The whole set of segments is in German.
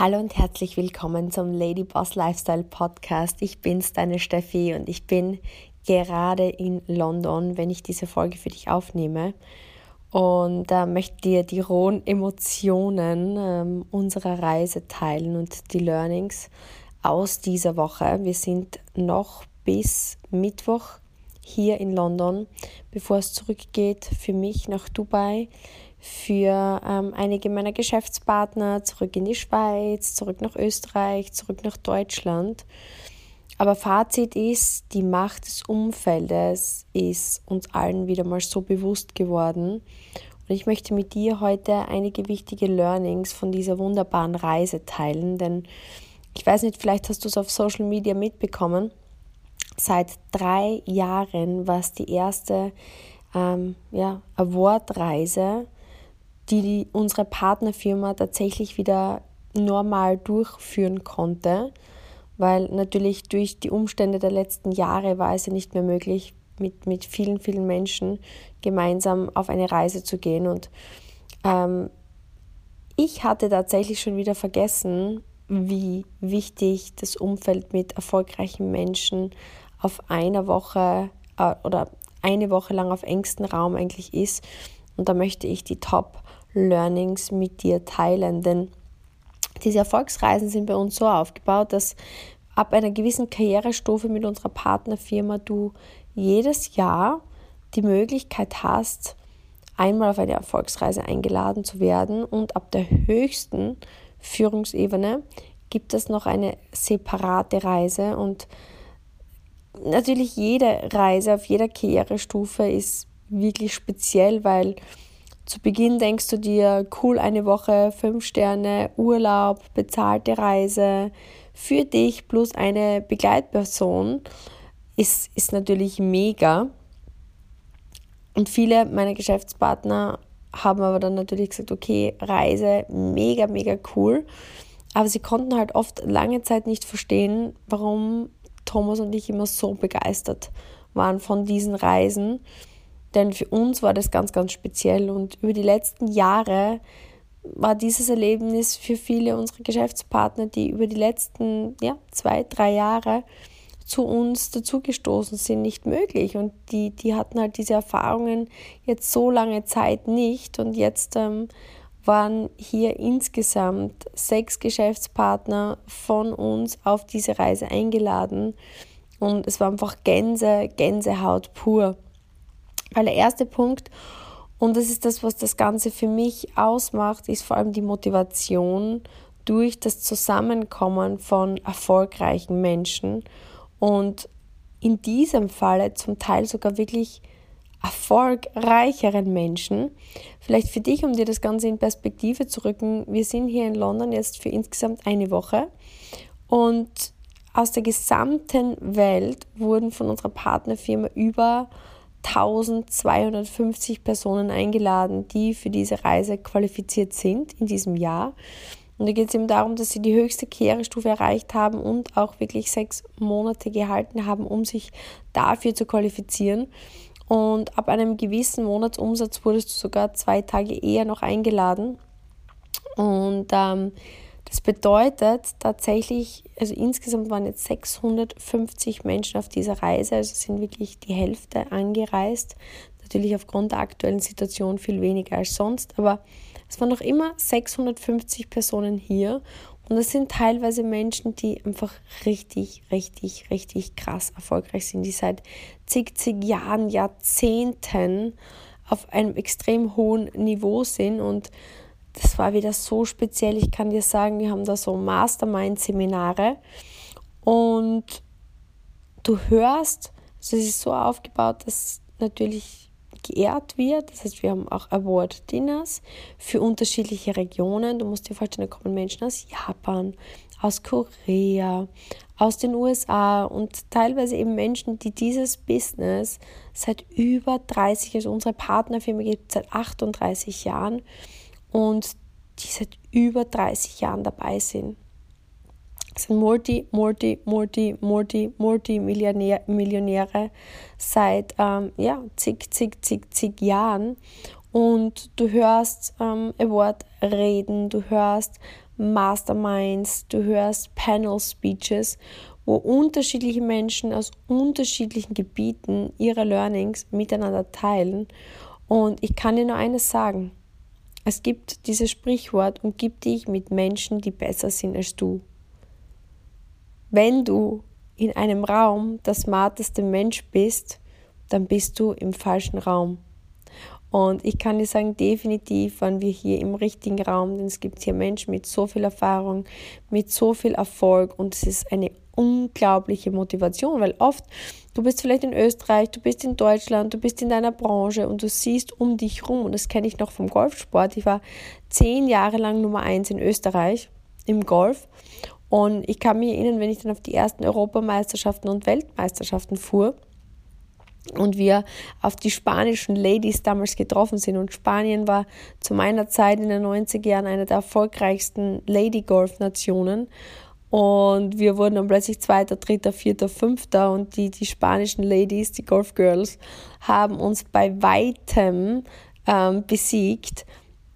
Hallo und herzlich willkommen zum Lady Boss Lifestyle Podcast. Ich bin's, deine Steffi, und ich bin gerade in London, wenn ich diese Folge für dich aufnehme. Und äh, möchte dir die rohen Emotionen ähm, unserer Reise teilen und die Learnings aus dieser Woche. Wir sind noch bis Mittwoch hier in London, bevor es zurückgeht für mich nach Dubai für ähm, einige meiner Geschäftspartner zurück in die Schweiz, zurück nach Österreich, zurück nach Deutschland. Aber Fazit ist, die Macht des Umfeldes ist uns allen wieder mal so bewusst geworden. Und ich möchte mit dir heute einige wichtige Learnings von dieser wunderbaren Reise teilen, denn ich weiß nicht, vielleicht hast du es auf Social Media mitbekommen. Seit drei Jahren war es die erste ähm, ja, Award-Reise die, die unsere Partnerfirma tatsächlich wieder normal durchführen konnte, weil natürlich durch die Umstände der letzten Jahre war es ja nicht mehr möglich, mit, mit vielen, vielen Menschen gemeinsam auf eine Reise zu gehen. Und ähm, ich hatte tatsächlich schon wieder vergessen, wie wichtig das Umfeld mit erfolgreichen Menschen auf einer Woche äh, oder eine Woche lang auf engstem Raum eigentlich ist. Und da möchte ich die Top Learnings mit dir teilen. Denn diese Erfolgsreisen sind bei uns so aufgebaut, dass ab einer gewissen Karrierestufe mit unserer Partnerfirma du jedes Jahr die Möglichkeit hast, einmal auf eine Erfolgsreise eingeladen zu werden und ab der höchsten Führungsebene gibt es noch eine separate Reise und natürlich jede Reise auf jeder Karrierestufe ist wirklich speziell, weil zu Beginn denkst du dir, cool, eine Woche, fünf Sterne, Urlaub, bezahlte Reise für dich plus eine Begleitperson ist, ist natürlich mega. Und viele meiner Geschäftspartner haben aber dann natürlich gesagt, okay, Reise, mega, mega cool. Aber sie konnten halt oft lange Zeit nicht verstehen, warum Thomas und ich immer so begeistert waren von diesen Reisen. Denn für uns war das ganz, ganz speziell und über die letzten Jahre war dieses Erlebnis für viele unserer Geschäftspartner, die über die letzten ja, zwei, drei Jahre zu uns dazugestoßen sind, nicht möglich. Und die, die hatten halt diese Erfahrungen jetzt so lange Zeit nicht. Und jetzt ähm, waren hier insgesamt sechs Geschäftspartner von uns auf diese Reise eingeladen. Und es war einfach Gänse, Gänsehaut pur. Weil der erste Punkt, und das ist das, was das Ganze für mich ausmacht, ist vor allem die Motivation durch das Zusammenkommen von erfolgreichen Menschen und in diesem Falle zum Teil sogar wirklich erfolgreicheren Menschen. Vielleicht für dich, um dir das Ganze in Perspektive zu rücken, wir sind hier in London jetzt für insgesamt eine Woche und aus der gesamten Welt wurden von unserer Partnerfirma über 1250 Personen eingeladen, die für diese Reise qualifiziert sind in diesem Jahr. Und da geht es eben darum, dass sie die höchste Karrierestufe erreicht haben und auch wirklich sechs Monate gehalten haben, um sich dafür zu qualifizieren. Und ab einem gewissen Monatsumsatz wurdest du sogar zwei Tage eher noch eingeladen. Und ähm, das bedeutet tatsächlich, also insgesamt waren jetzt 650 Menschen auf dieser Reise, also sind wirklich die Hälfte angereist. Natürlich aufgrund der aktuellen Situation viel weniger als sonst, aber es waren noch immer 650 Personen hier und das sind teilweise Menschen, die einfach richtig, richtig, richtig krass erfolgreich sind, die seit zig, zig Jahren, Jahrzehnten auf einem extrem hohen Niveau sind und das war wieder so speziell. Ich kann dir sagen, wir haben da so Mastermind-Seminare und du hörst, also es ist so aufgebaut, dass natürlich geehrt wird. Das heißt, wir haben auch Award-Dinners für unterschiedliche Regionen. Du musst dir vorstellen, da kommen Menschen aus Japan, aus Korea, aus den USA und teilweise eben Menschen, die dieses Business seit über 30, also unsere Partnerfirma gibt es seit 38 Jahren und die seit über 30 Jahren dabei sind. Das sind Multi, Multi, Multi, Multi, Multi-Millionäre seit ähm, ja, zig, zig, zig, zig Jahren. und du hörst ähm, Award-Reden, du hörst Masterminds, du hörst Panel-Speeches, wo unterschiedliche Menschen aus unterschiedlichen Gebieten ihre Learnings miteinander teilen. Und ich kann dir nur eines sagen. Es gibt dieses Sprichwort, umgib dich mit Menschen, die besser sind als du. Wenn du in einem Raum der smarteste Mensch bist, dann bist du im falschen Raum. Und ich kann dir sagen, definitiv waren wir hier im richtigen Raum, denn es gibt hier Menschen mit so viel Erfahrung, mit so viel Erfolg und es ist eine unglaubliche Motivation, weil oft, du bist vielleicht in Österreich, du bist in Deutschland, du bist in deiner Branche und du siehst um dich rum, und das kenne ich noch vom Golfsport, ich war zehn Jahre lang Nummer eins in Österreich im Golf und ich kann mich erinnern, wenn ich dann auf die ersten Europameisterschaften und Weltmeisterschaften fuhr, und wir auf die spanischen Ladies damals getroffen sind. Und Spanien war zu meiner Zeit in den 90er Jahren eine der erfolgreichsten Lady-Golf-Nationen. Und wir wurden dann plötzlich Zweiter, Dritter, Vierter, Fünfter. Und die, die spanischen Ladies, die Golf Girls, haben uns bei weitem ähm, besiegt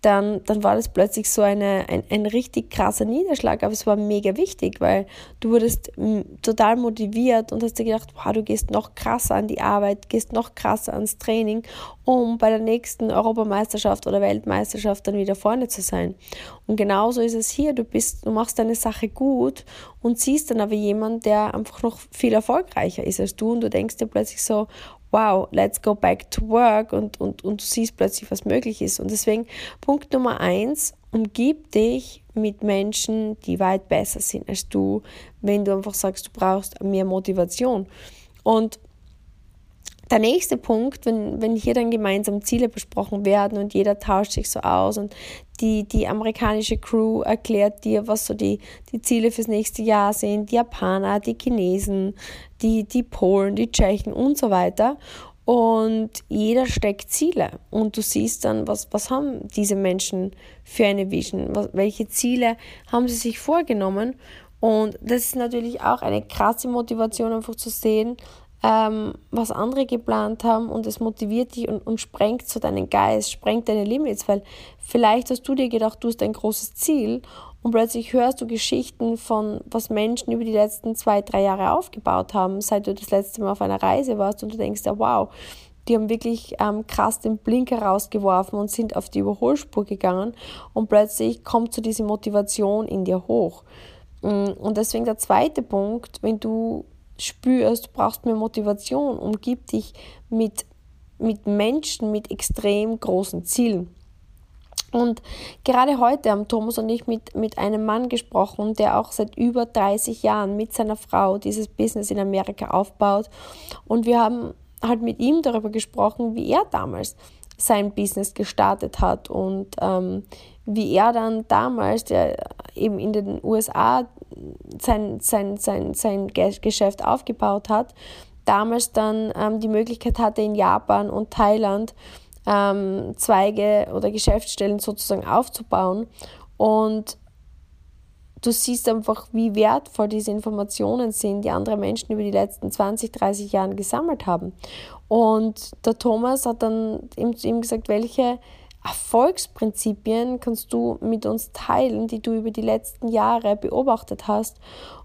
dann, dann war das plötzlich so eine, ein, ein richtig krasser Niederschlag, aber es war mega wichtig, weil du wurdest total motiviert und hast dir gedacht, wow, du gehst noch krasser an die Arbeit, gehst noch krasser ans Training, um bei der nächsten Europameisterschaft oder Weltmeisterschaft dann wieder vorne zu sein. Und genauso ist es hier, du bist, du machst deine Sache gut und siehst dann aber jemanden, der einfach noch viel erfolgreicher ist als du und du denkst dir plötzlich so, wow, let's go back to work und, und, und du siehst plötzlich, was möglich ist. Und deswegen Punkt Nummer eins, umgib dich mit Menschen, die weit besser sind als du, wenn du einfach sagst, du brauchst mehr Motivation. Und der nächste Punkt, wenn, wenn hier dann gemeinsam Ziele besprochen werden und jeder tauscht sich so aus und die, die amerikanische Crew erklärt dir, was so die, die Ziele fürs nächste Jahr sind, die Japaner, die Chinesen, die, die Polen, die Tschechen und so weiter. Und jeder steckt Ziele und du siehst dann, was, was haben diese Menschen für eine Vision, was, welche Ziele haben sie sich vorgenommen. Und das ist natürlich auch eine krasse Motivation, einfach zu sehen, ähm, was andere geplant haben und es motiviert dich und, und sprengt so deinen Geist, sprengt deine Limits, weil vielleicht hast du dir gedacht, du hast ein großes Ziel und plötzlich hörst du Geschichten von, was Menschen über die letzten zwei, drei Jahre aufgebaut haben, seit du das letzte Mal auf einer Reise warst und du denkst, ja, wow, die haben wirklich ähm, krass den Blinker rausgeworfen und sind auf die Überholspur gegangen und plötzlich kommt so diese Motivation in dir hoch. Mm, und deswegen der zweite Punkt, wenn du spürst, du brauchst mehr Motivation, umgib dich mit, mit Menschen mit extrem großen Zielen. Und gerade heute haben Thomas und ich mit, mit einem Mann gesprochen, der auch seit über 30 Jahren mit seiner Frau dieses Business in Amerika aufbaut. Und wir haben halt mit ihm darüber gesprochen, wie er damals sein Business gestartet hat und ähm, wie er dann damals, der eben in den USA sein, sein, sein, sein Geschäft aufgebaut hat, damals dann ähm, die Möglichkeit hatte, in Japan und Thailand ähm, Zweige oder Geschäftsstellen sozusagen aufzubauen. Und du siehst einfach, wie wertvoll diese Informationen sind, die andere Menschen über die letzten 20, 30 Jahre gesammelt haben. Und der Thomas hat dann ihm gesagt, welche Erfolgsprinzipien kannst du mit uns teilen, die du über die letzten Jahre beobachtet hast.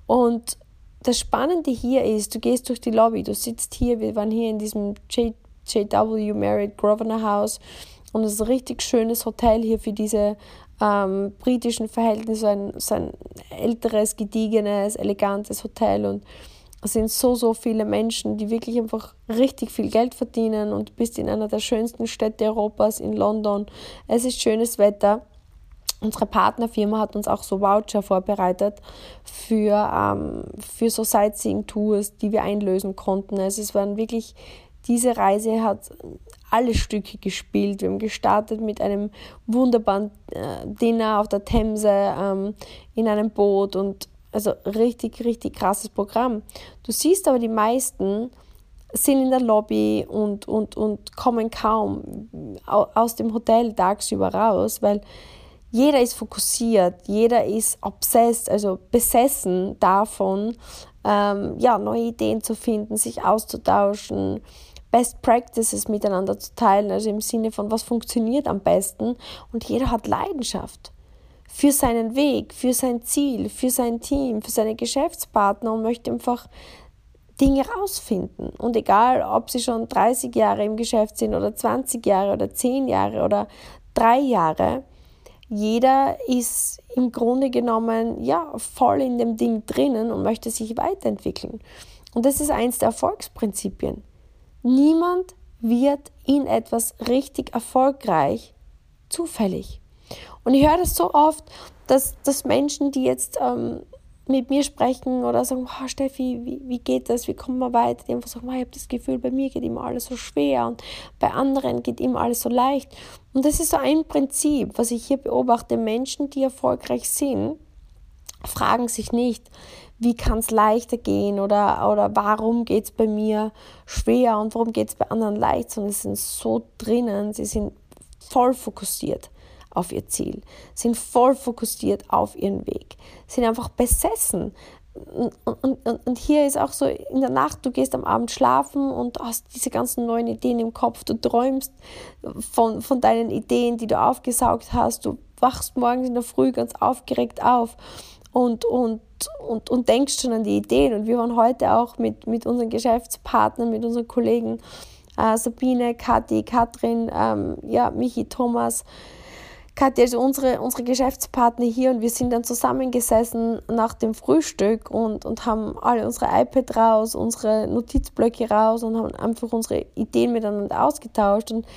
Und das Spannende hier ist, du gehst durch die Lobby, du sitzt hier, wir waren hier in diesem JW Marriott Grosvenor House und es ist ein richtig schönes Hotel hier für diese ähm, britischen Verhältnisse, ein, so ein älteres, gediegenes, elegantes Hotel und es sind so, so viele Menschen, die wirklich einfach richtig viel Geld verdienen und du bist in einer der schönsten Städte Europas, in London. Es ist schönes Wetter. Unsere Partnerfirma hat uns auch so Voucher vorbereitet für, ähm, für so Sightseeing-Tours, die wir einlösen konnten. Also es waren wirklich, diese Reise hat alle Stücke gespielt. Wir haben gestartet mit einem wunderbaren äh, Dinner auf der Themse ähm, in einem Boot und also richtig, richtig krasses Programm. Du siehst aber, die meisten sind in der Lobby und, und, und kommen kaum aus dem Hotel tagsüber raus, weil jeder ist fokussiert, jeder ist obsessed, also besessen davon, ähm, ja, neue Ideen zu finden, sich auszutauschen, Best Practices miteinander zu teilen, also im Sinne von, was funktioniert am besten. Und jeder hat Leidenschaft für seinen Weg, für sein Ziel, für sein Team, für seine Geschäftspartner und möchte einfach Dinge rausfinden. Und egal, ob sie schon 30 Jahre im Geschäft sind oder 20 Jahre oder 10 Jahre oder 3 Jahre, jeder ist im Grunde genommen ja voll in dem Ding drinnen und möchte sich weiterentwickeln. Und das ist eins der Erfolgsprinzipien. Niemand wird in etwas richtig erfolgreich zufällig. Und ich höre das so oft, dass, dass Menschen, die jetzt ähm, mit mir sprechen oder sagen, oh, Steffi, wie, wie geht das, wie kommen wir weiter, die einfach sagen, oh, ich habe das Gefühl, bei mir geht immer alles so schwer und bei anderen geht immer alles so leicht. Und das ist so ein Prinzip, was ich hier beobachte. Menschen, die erfolgreich sind, fragen sich nicht, wie kann es leichter gehen? oder, oder warum geht es bei mir schwer und warum geht es bei anderen leicht, sondern sie sind so drinnen, sie sind voll fokussiert auf ihr Ziel, sind voll fokussiert auf ihren Weg, sind einfach besessen. Und, und, und, hier ist auch so in der Nacht, du gehst am Abend schlafen und hast diese ganzen neuen Ideen im Kopf, du träumst von, von deinen Ideen, die du aufgesaugt hast, du wachst morgens in der Früh ganz aufgeregt auf und, und, und, und denkst schon an die Ideen. Und wir waren heute auch mit, mit unseren Geschäftspartnern, mit unseren Kollegen, äh, Sabine, Kathi, Katrin, ähm, ja, Michi, Thomas, Katja ist unsere, unsere Geschäftspartner hier und wir sind dann zusammengesessen nach dem Frühstück und, und haben alle unsere iPad raus, unsere Notizblöcke raus und haben einfach unsere Ideen miteinander ausgetauscht. Und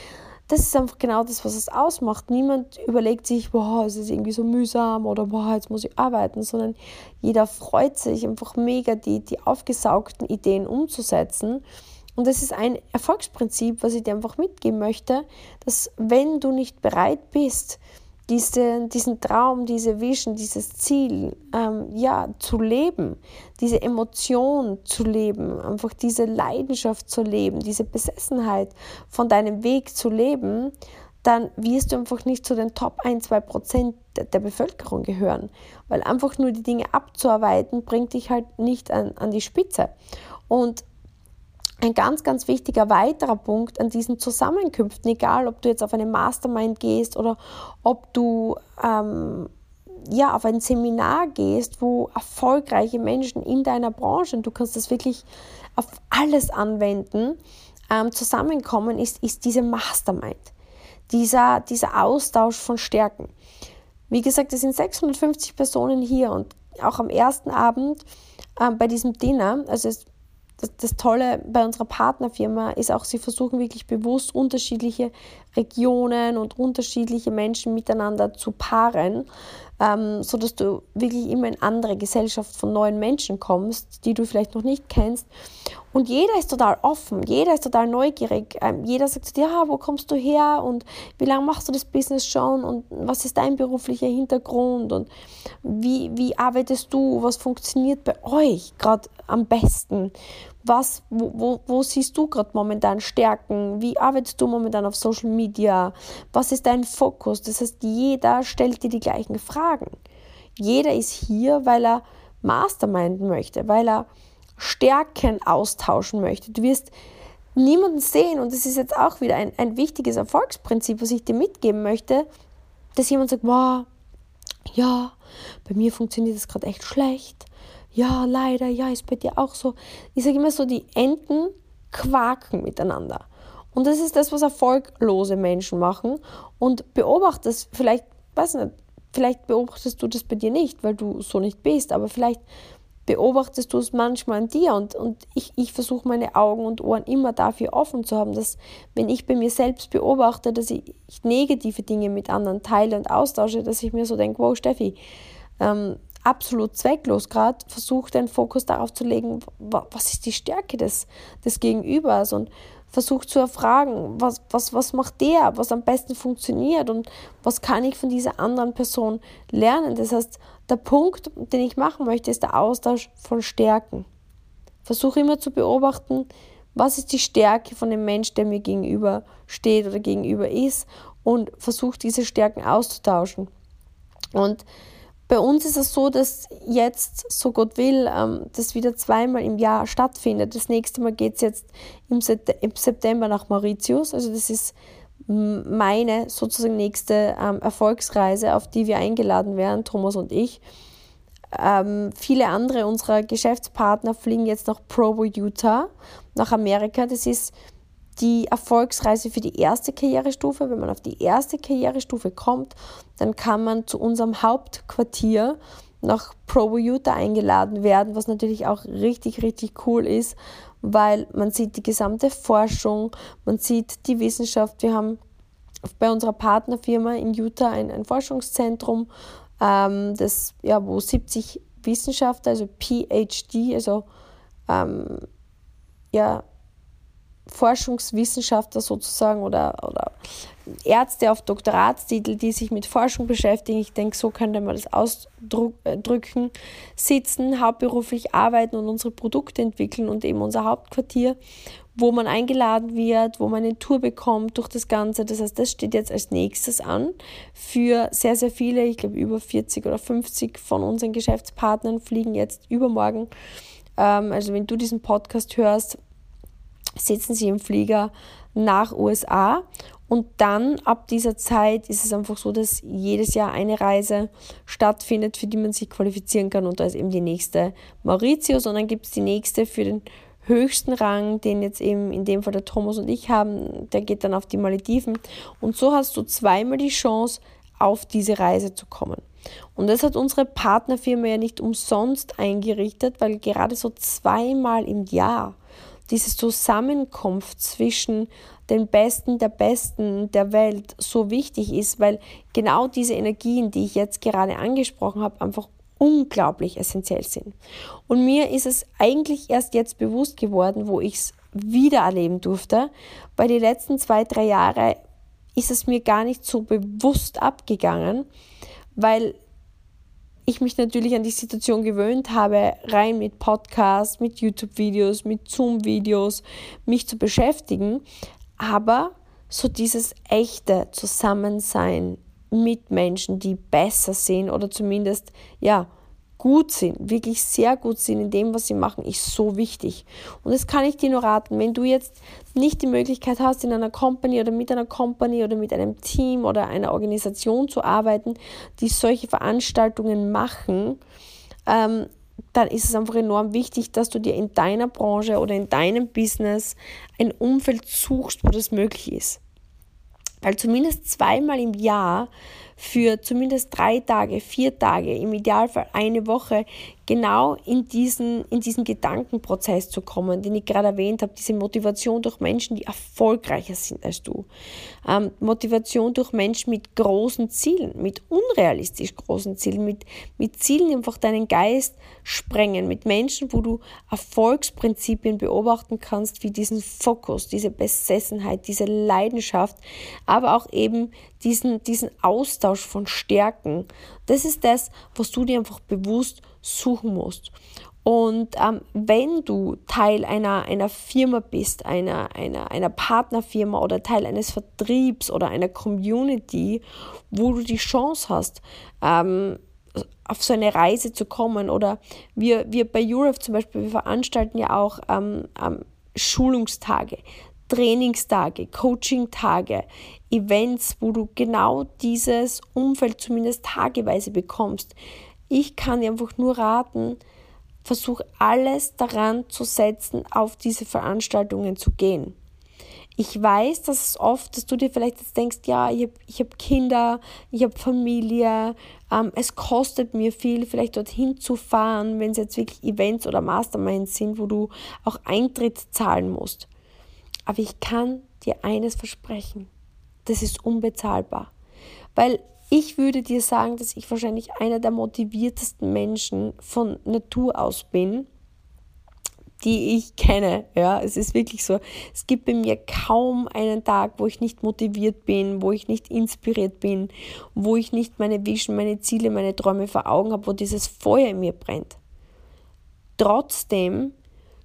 das ist einfach genau das, was es ausmacht. Niemand überlegt sich, boah, es ist irgendwie so mühsam oder boah, jetzt muss ich arbeiten, sondern jeder freut sich einfach mega, die, die aufgesaugten Ideen umzusetzen. Und das ist ein Erfolgsprinzip, was ich dir einfach mitgeben möchte, dass wenn du nicht bereit bist, diese, diesen Traum, diese Vision, dieses Ziel ähm, ja, zu leben, diese Emotion zu leben, einfach diese Leidenschaft zu leben, diese Besessenheit von deinem Weg zu leben, dann wirst du einfach nicht zu den Top 1, 2 Prozent der Bevölkerung gehören. Weil einfach nur die Dinge abzuarbeiten, bringt dich halt nicht an, an die Spitze. Und ein ganz, ganz wichtiger weiterer Punkt an diesen Zusammenkünften, egal ob du jetzt auf eine Mastermind gehst oder ob du ähm, ja, auf ein Seminar gehst, wo erfolgreiche Menschen in deiner Branche, und du kannst das wirklich auf alles anwenden, ähm, zusammenkommen, ist, ist diese Mastermind, dieser, dieser Austausch von Stärken. Wie gesagt, es sind 650 Personen hier und auch am ersten Abend ähm, bei diesem Dinner, also es das, das Tolle bei unserer Partnerfirma ist auch, sie versuchen wirklich bewusst unterschiedliche Regionen und unterschiedliche Menschen miteinander zu paaren, ähm, sodass du wirklich immer in andere Gesellschaft von neuen Menschen kommst, die du vielleicht noch nicht kennst. Und jeder ist total offen, jeder ist total neugierig. Ähm, jeder sagt, ja, wo kommst du her und wie lange machst du das Business schon und was ist dein beruflicher Hintergrund und wie, wie arbeitest du, was funktioniert bei euch gerade am besten was, wo, wo, wo siehst du gerade momentan Stärken? Wie arbeitest du momentan auf Social Media? Was ist dein Fokus? Das heißt, jeder stellt dir die gleichen Fragen. Jeder ist hier, weil er Masterminden möchte, weil er Stärken austauschen möchte. Du wirst niemanden sehen, und das ist jetzt auch wieder ein, ein wichtiges Erfolgsprinzip, was ich dir mitgeben möchte, dass jemand sagt, wow, ja, bei mir funktioniert das gerade echt schlecht ja, leider, ja, ist bei dir auch so. Ich sage immer so, die Enten quaken miteinander. Und das ist das, was erfolglose Menschen machen. Und beobachtest, vielleicht, weiß nicht, vielleicht beobachtest du das bei dir nicht, weil du so nicht bist, aber vielleicht beobachtest du es manchmal an dir und, und ich, ich versuche meine Augen und Ohren immer dafür offen zu haben, dass wenn ich bei mir selbst beobachte, dass ich, negative Dinge mit anderen teile und austausche, dass ich mir so denke, wow Steffi, ähm, absolut zwecklos gerade versucht, den Fokus darauf zu legen, was ist die Stärke des, des Gegenübers und versucht zu erfragen, was, was, was macht der, was am besten funktioniert und was kann ich von dieser anderen Person lernen. Das heißt, der Punkt, den ich machen möchte, ist der Austausch von Stärken. Versuche immer zu beobachten, was ist die Stärke von dem Mensch, der mir gegenüber steht oder gegenüber ist und versuche diese Stärken auszutauschen. Und Bei uns ist es so, dass jetzt, so Gott will, ähm, das wieder zweimal im Jahr stattfindet. Das nächste Mal geht es jetzt im September nach Mauritius. Also das ist meine sozusagen nächste ähm, Erfolgsreise, auf die wir eingeladen werden, Thomas und ich. Ähm, viele andere unserer Geschäftspartner fliegen jetzt nach Provo, Utah, nach Amerika. Das ist die Erfolgsreise für die erste Karrierestufe. Wenn man auf die erste Karrierestufe kommt, dann kann man zu unserem Hauptquartier nach Provo, Utah eingeladen werden, was natürlich auch richtig, richtig cool ist, weil man sieht die gesamte Forschung, man sieht die Wissenschaft. Wir haben bei unserer Partnerfirma in Utah ein, ein Forschungszentrum, ähm, das, ja, wo 70 Wissenschaftler, also PhD, also ähm, ja, Forschungswissenschaftler sozusagen oder, oder Ärzte auf Doktoratstitel, die sich mit Forschung beschäftigen, ich denke, so könnte man das ausdrücken, sitzen, hauptberuflich arbeiten und unsere Produkte entwickeln und eben unser Hauptquartier, wo man eingeladen wird, wo man eine Tour bekommt durch das Ganze. Das heißt, das steht jetzt als nächstes an für sehr, sehr viele, ich glaube über 40 oder 50 von unseren Geschäftspartnern fliegen jetzt übermorgen. Ähm, also wenn du diesen Podcast hörst, sitzen sie im Flieger nach USA und dann ab dieser Zeit ist es einfach so, dass jedes Jahr eine Reise stattfindet, für die man sich qualifizieren kann. Und da ist eben die nächste Mauritius und dann gibt es die nächste für den höchsten Rang, den jetzt eben in dem Fall der Thomas und ich haben. Der geht dann auf die Malediven. Und so hast du zweimal die Chance, auf diese Reise zu kommen. Und das hat unsere Partnerfirma ja nicht umsonst eingerichtet, weil gerade so zweimal im Jahr diese Zusammenkunft zwischen den Besten der Besten der Welt so wichtig ist, weil genau diese Energien, die ich jetzt gerade angesprochen habe, einfach unglaublich essentiell sind. Und mir ist es eigentlich erst jetzt bewusst geworden, wo ich es wieder erleben durfte, weil die letzten zwei, drei Jahre ist es mir gar nicht so bewusst abgegangen, weil ich mich natürlich an die Situation gewöhnt habe, rein mit Podcasts, mit YouTube-Videos, mit Zoom-Videos mich zu beschäftigen. Aber so dieses echte Zusammensein mit Menschen, die besser sind oder zumindest, ja, gut sind, wirklich sehr gut sind in dem, was sie machen, ist so wichtig. Und das kann ich dir nur raten, wenn du jetzt nicht die Möglichkeit hast, in einer Company oder mit einer Company oder mit einem Team oder einer Organisation zu arbeiten, die solche Veranstaltungen machen, ähm, dann ist es einfach enorm wichtig, dass du dir in deiner Branche oder in deinem Business ein Umfeld suchst, wo das möglich ist. Weil zumindest zweimal im Jahr für zumindest drei Tage, vier Tage, im Idealfall eine Woche genau in diesen, in diesen Gedankenprozess zu kommen, den ich gerade erwähnt habe, diese Motivation durch Menschen, die erfolgreicher sind als du. Ähm, Motivation durch Menschen mit großen Zielen, mit unrealistisch großen Zielen, mit, mit Zielen, die einfach deinen Geist sprengen, mit Menschen, wo du Erfolgsprinzipien beobachten kannst, wie diesen Fokus, diese Besessenheit, diese Leidenschaft, aber auch eben diesen, diesen Austausch von Stärken. Das ist das, was du dir einfach bewusst suchen musst. Und ähm, wenn du Teil einer, einer Firma bist, einer, einer, einer Partnerfirma oder Teil eines Vertriebs oder einer Community, wo du die Chance hast, ähm, auf so eine Reise zu kommen oder wir, wir bei Europe zum Beispiel, wir veranstalten ja auch ähm, ähm Schulungstage, Trainingstage, Coachingtage, Events, wo du genau dieses Umfeld zumindest tageweise bekommst. Ich kann dir einfach nur raten, versuch alles daran zu setzen, auf diese Veranstaltungen zu gehen. Ich weiß, dass es oft, dass du dir vielleicht jetzt denkst, ja, ich habe hab Kinder, ich habe Familie, ähm, es kostet mir viel, vielleicht dorthin zu fahren, wenn es jetzt wirklich Events oder Masterminds sind, wo du auch Eintritt zahlen musst. Aber ich kann dir eines versprechen, das ist unbezahlbar. Weil ich würde dir sagen, dass ich wahrscheinlich einer der motiviertesten Menschen von Natur aus bin, die ich kenne. Ja, es ist wirklich so. Es gibt bei mir kaum einen Tag, wo ich nicht motiviert bin, wo ich nicht inspiriert bin, wo ich nicht meine Vision, meine Ziele, meine Träume vor Augen habe, wo dieses Feuer in mir brennt. Trotzdem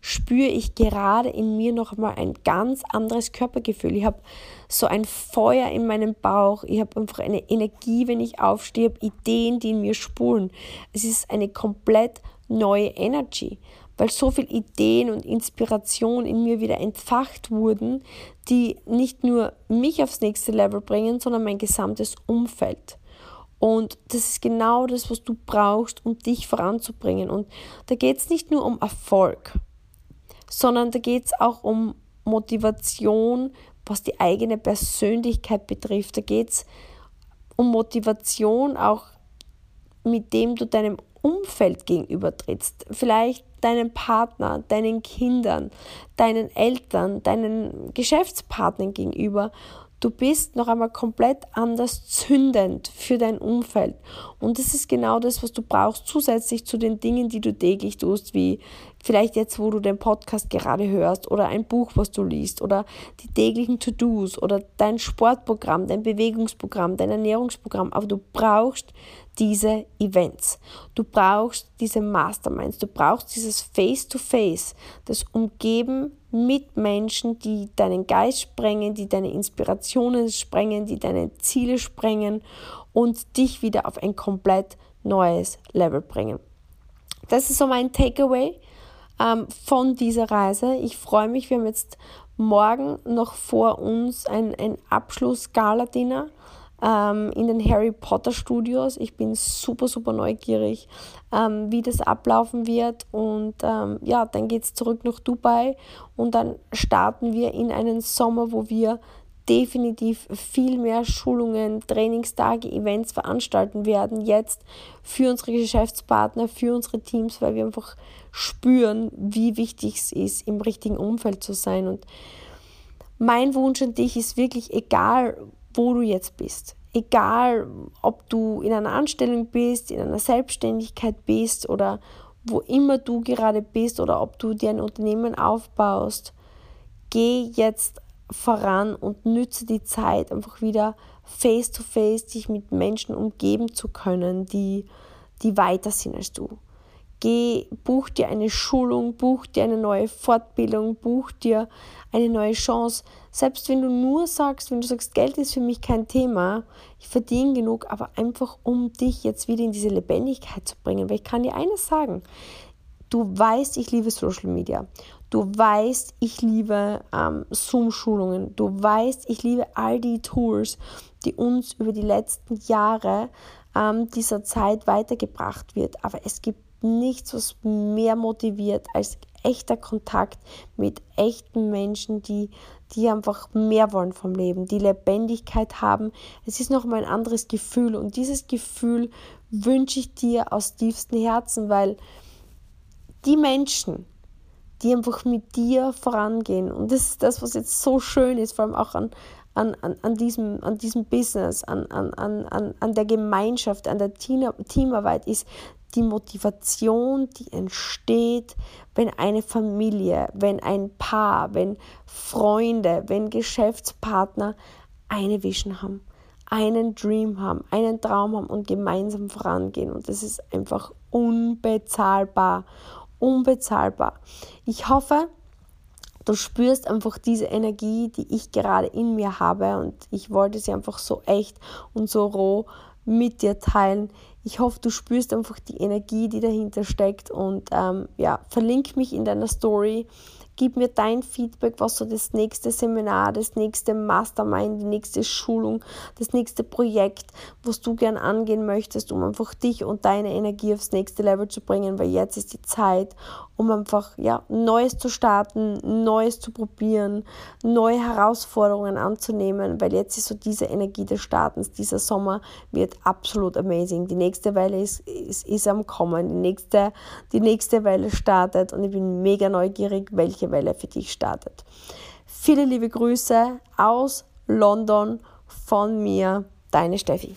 spüre ich gerade in mir noch mal ein ganz anderes Körpergefühl. Ich habe so ein Feuer in meinem Bauch. Ich habe einfach eine Energie, wenn ich aufstehe, habe Ideen, die in mir spulen. Es ist eine komplett neue Energy, weil so viele Ideen und Inspiration in mir wieder entfacht wurden, die nicht nur mich aufs nächste Level bringen, sondern mein gesamtes Umfeld. Und das ist genau das, was du brauchst, um dich voranzubringen. Und da geht es nicht nur um Erfolg sondern da geht es auch um Motivation, was die eigene Persönlichkeit betrifft. Da geht es um Motivation auch, mit dem du deinem Umfeld gegenüber trittst. Vielleicht deinem Partner, deinen Kindern, deinen Eltern, deinen Geschäftspartnern gegenüber. Du bist noch einmal komplett anders zündend für dein Umfeld. Und das ist genau das, was du brauchst, zusätzlich zu den Dingen, die du täglich tust, wie vielleicht jetzt, wo du den Podcast gerade hörst oder ein Buch, was du liest oder die täglichen To-Dos oder dein Sportprogramm, dein Bewegungsprogramm, dein Ernährungsprogramm. Aber du brauchst diese Events. Du brauchst diese Masterminds. Du brauchst dieses Face-to-Face, -face, das Umgeben mit Menschen, die deinen Geist sprengen, die deine Inspirationen sprengen, die deine Ziele sprengen und dich wieder auf ein komplett neues Level bringen. Das ist so mein Takeaway ähm, von dieser Reise. Ich freue mich, wir haben jetzt morgen noch vor uns ein, ein Abschluss-Gala-Dinner ähm, in den Harry Potter Studios. Ich bin super, super neugierig, ähm, wie das ablaufen wird. Und ähm, ja, dann geht es zurück nach Dubai und dann starten wir in einen Sommer, wo wir definitiv viel mehr Schulungen, Trainingstage, Events veranstalten werden, jetzt für unsere Geschäftspartner, für unsere Teams, weil wir einfach spüren, wie wichtig es ist, im richtigen Umfeld zu sein. Und mein Wunsch an dich ist wirklich, egal wo du jetzt bist, egal ob du in einer Anstellung bist, in einer Selbstständigkeit bist oder wo immer du gerade bist oder ob du dir ein Unternehmen aufbaust, geh jetzt voran und nütze die Zeit, einfach wieder face to face dich mit Menschen umgeben zu können, die, die weiter sind als du. Geh, buch dir eine Schulung, buch dir eine neue Fortbildung, buch dir eine neue Chance. Selbst wenn du nur sagst, wenn du sagst, Geld ist für mich kein Thema, ich verdiene genug, aber einfach um dich jetzt wieder in diese Lebendigkeit zu bringen. Weil ich kann dir eines sagen, du weißt, ich liebe Social Media. Du weißt, ich liebe ähm, Zoom-Schulungen. Du weißt, ich liebe all die Tools, die uns über die letzten Jahre ähm, dieser Zeit weitergebracht wird. Aber es gibt nichts, was mehr motiviert als echter Kontakt mit echten Menschen, die, die einfach mehr wollen vom Leben, die Lebendigkeit haben. Es ist noch mal ein anderes Gefühl und dieses Gefühl wünsche ich dir aus tiefstem Herzen, weil die Menschen, die einfach mit dir vorangehen. Und das ist das, was jetzt so schön ist, vor allem auch an, an, an, an, diesem, an diesem Business, an, an, an, an der Gemeinschaft, an der Teamarbeit, ist die Motivation, die entsteht, wenn eine Familie, wenn ein Paar, wenn Freunde, wenn Geschäftspartner eine Vision haben, einen Dream haben, einen Traum haben und gemeinsam vorangehen. Und das ist einfach unbezahlbar unbezahlbar. Ich hoffe, du spürst einfach diese Energie, die ich gerade in mir habe und ich wollte sie einfach so echt und so roh mit dir teilen. Ich hoffe, du spürst einfach die Energie, die dahinter steckt und ähm, ja, verlink mich in deiner Story Gib mir dein Feedback, was so das nächste Seminar, das nächste Mastermind, die nächste Schulung, das nächste Projekt, was du gern angehen möchtest, um einfach dich und deine Energie aufs nächste Level zu bringen, weil jetzt ist die Zeit, um einfach ja, Neues zu starten, Neues zu probieren, neue Herausforderungen anzunehmen, weil jetzt ist so diese Energie des Startens, dieser Sommer wird absolut amazing. Die nächste Welle ist, ist, ist am Kommen, die nächste, die nächste Welle startet und ich bin mega neugierig, welche Welle für dich startet. Viele liebe Grüße aus London von mir, deine Steffi.